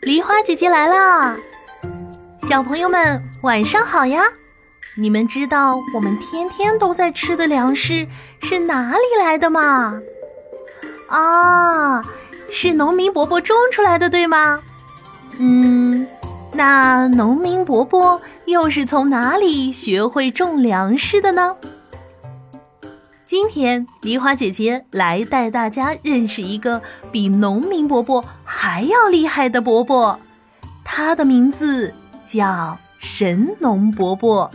梨花姐姐来啦！小朋友们晚上好呀！你们知道我们天天都在吃的粮食是哪里来的吗？啊，是农民伯伯种出来的，对吗？嗯，那农民伯伯又是从哪里学会种粮食的呢？今天梨花姐姐来带大家认识一个比农民伯伯还要厉害的伯伯，他的名字叫神农伯伯。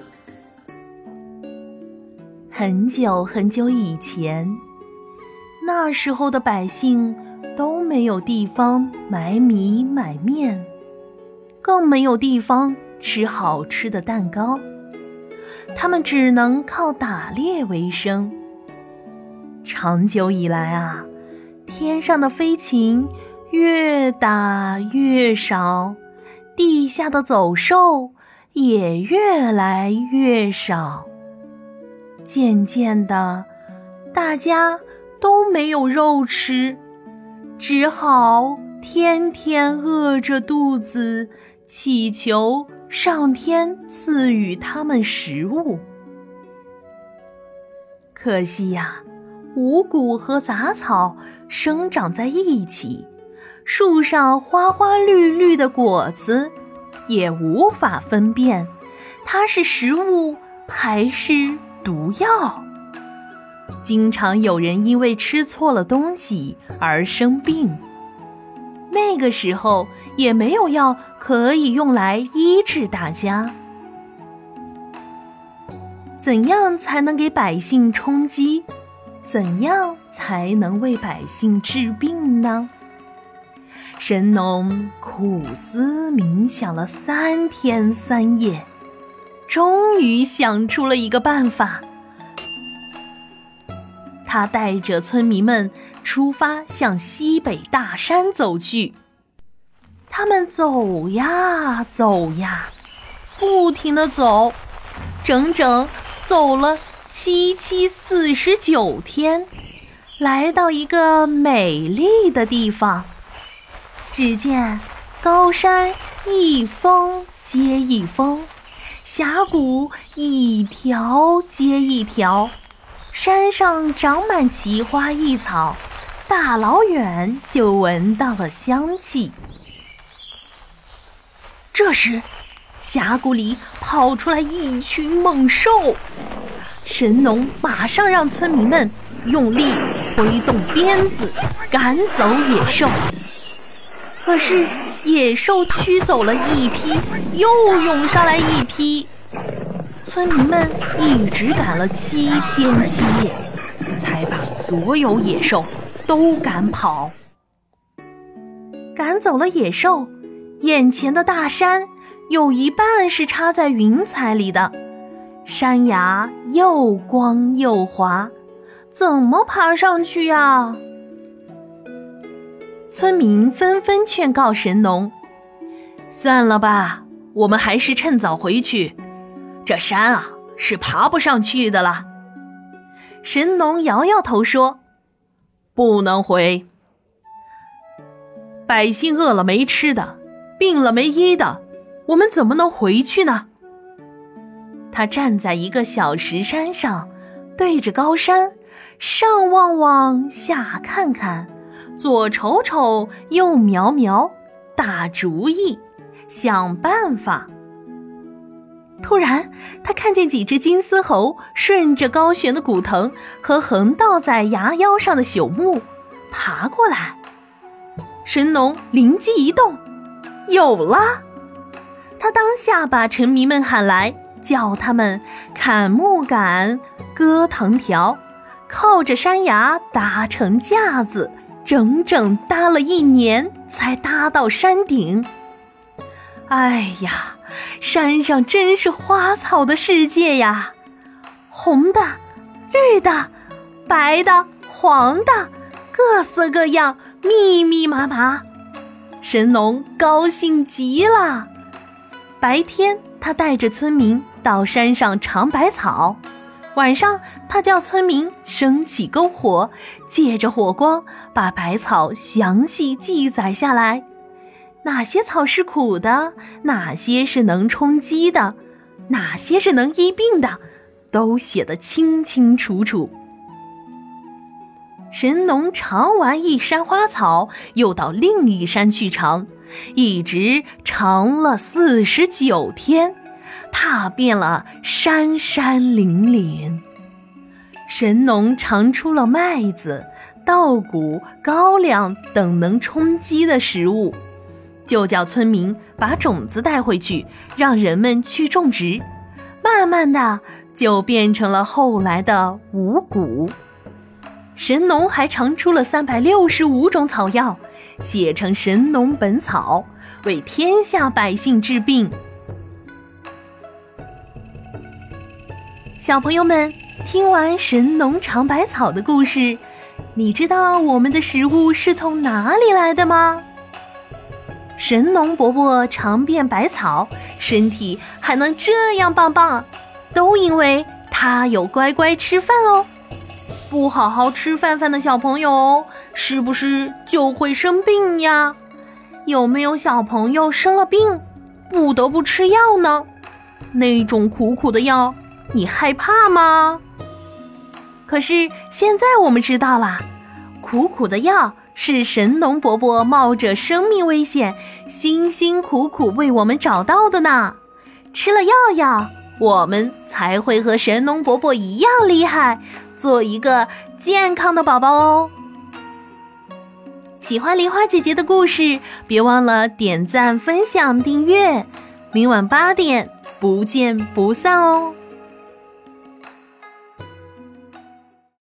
很久很久以前，那时候的百姓都没有地方买米买面，更没有地方吃好吃的蛋糕，他们只能靠打猎为生。长久以来啊，天上的飞禽越打越少，地下的走兽也越来越少。渐渐的，大家都没有肉吃，只好天天饿着肚子，祈求上天赐予他们食物。可惜呀。五谷和杂草生长在一起，树上花花绿绿的果子也无法分辨它是食物还是毒药。经常有人因为吃错了东西而生病，那个时候也没有药可以用来医治大家。怎样才能给百姓充饥？怎样才能为百姓治病呢？神农苦思冥想了三天三夜，终于想出了一个办法。他带着村民们出发，向西北大山走去。他们走呀走呀，不停的走，整整走了。七七四十九天，来到一个美丽的地方。只见高山一峰接一峰，峡谷一条接一条，山上长满奇花异草，大老远就闻到了香气。这时，峡谷里跑出来一群猛兽。神农马上让村民们用力挥动鞭子赶走野兽，可是野兽驱走了一批，又涌上来一批，村民们一直赶了七天七夜，才把所有野兽都赶跑。赶走了野兽，眼前的大山有一半是插在云彩里的。山崖又光又滑，怎么爬上去呀？村民纷纷劝告神农：“算了吧，我们还是趁早回去。这山啊，是爬不上去的了。”神农摇摇头说：“不能回，百姓饿了没吃的，病了没医的，我们怎么能回去呢？”他站在一个小石山上，对着高山，上望望，下看看，左瞅瞅，右瞄瞄，打主意，想办法。突然，他看见几只金丝猴顺着高悬的古藤和横倒在崖腰上的朽木爬过来。神农灵机一动，有了！他当下把臣民们喊来。叫他们砍木杆、割藤条，靠着山崖搭成架子，整整搭了一年才搭到山顶。哎呀，山上真是花草的世界呀！红的、绿的、白的、黄的，各色各样，密密麻麻。神农高兴极了。白天，他带着村民。到山上尝百草，晚上，他叫村民升起篝火，借着火光把百草详细记载下来：哪些草是苦的，哪些是能充饥的，哪些是能医病的，都写得清清楚楚。神农尝完一山花草，又到另一山去尝，一直尝了四十九天。踏遍了山山岭岭，神农尝出了麦子、稻谷、高粱等能充饥的食物，就叫村民把种子带回去，让人们去种植。慢慢的，就变成了后来的五谷。神农还尝出了三百六十五种草药，写成《神农本草》，为天下百姓治病。小朋友们，听完神农尝百草的故事，你知道我们的食物是从哪里来的吗？神农伯伯尝遍百草，身体还能这样棒棒，都因为他有乖乖吃饭哦。不好好吃饭饭的小朋友，是不是就会生病呀？有没有小朋友生了病，不得不吃药呢？那种苦苦的药。你害怕吗？可是现在我们知道了，苦苦的药是神农伯伯冒着生命危险，辛辛苦苦为我们找到的呢。吃了药药，我们才会和神农伯伯一样厉害，做一个健康的宝宝哦。喜欢梨花姐姐的故事，别忘了点赞、分享、订阅。明晚八点，不见不散哦。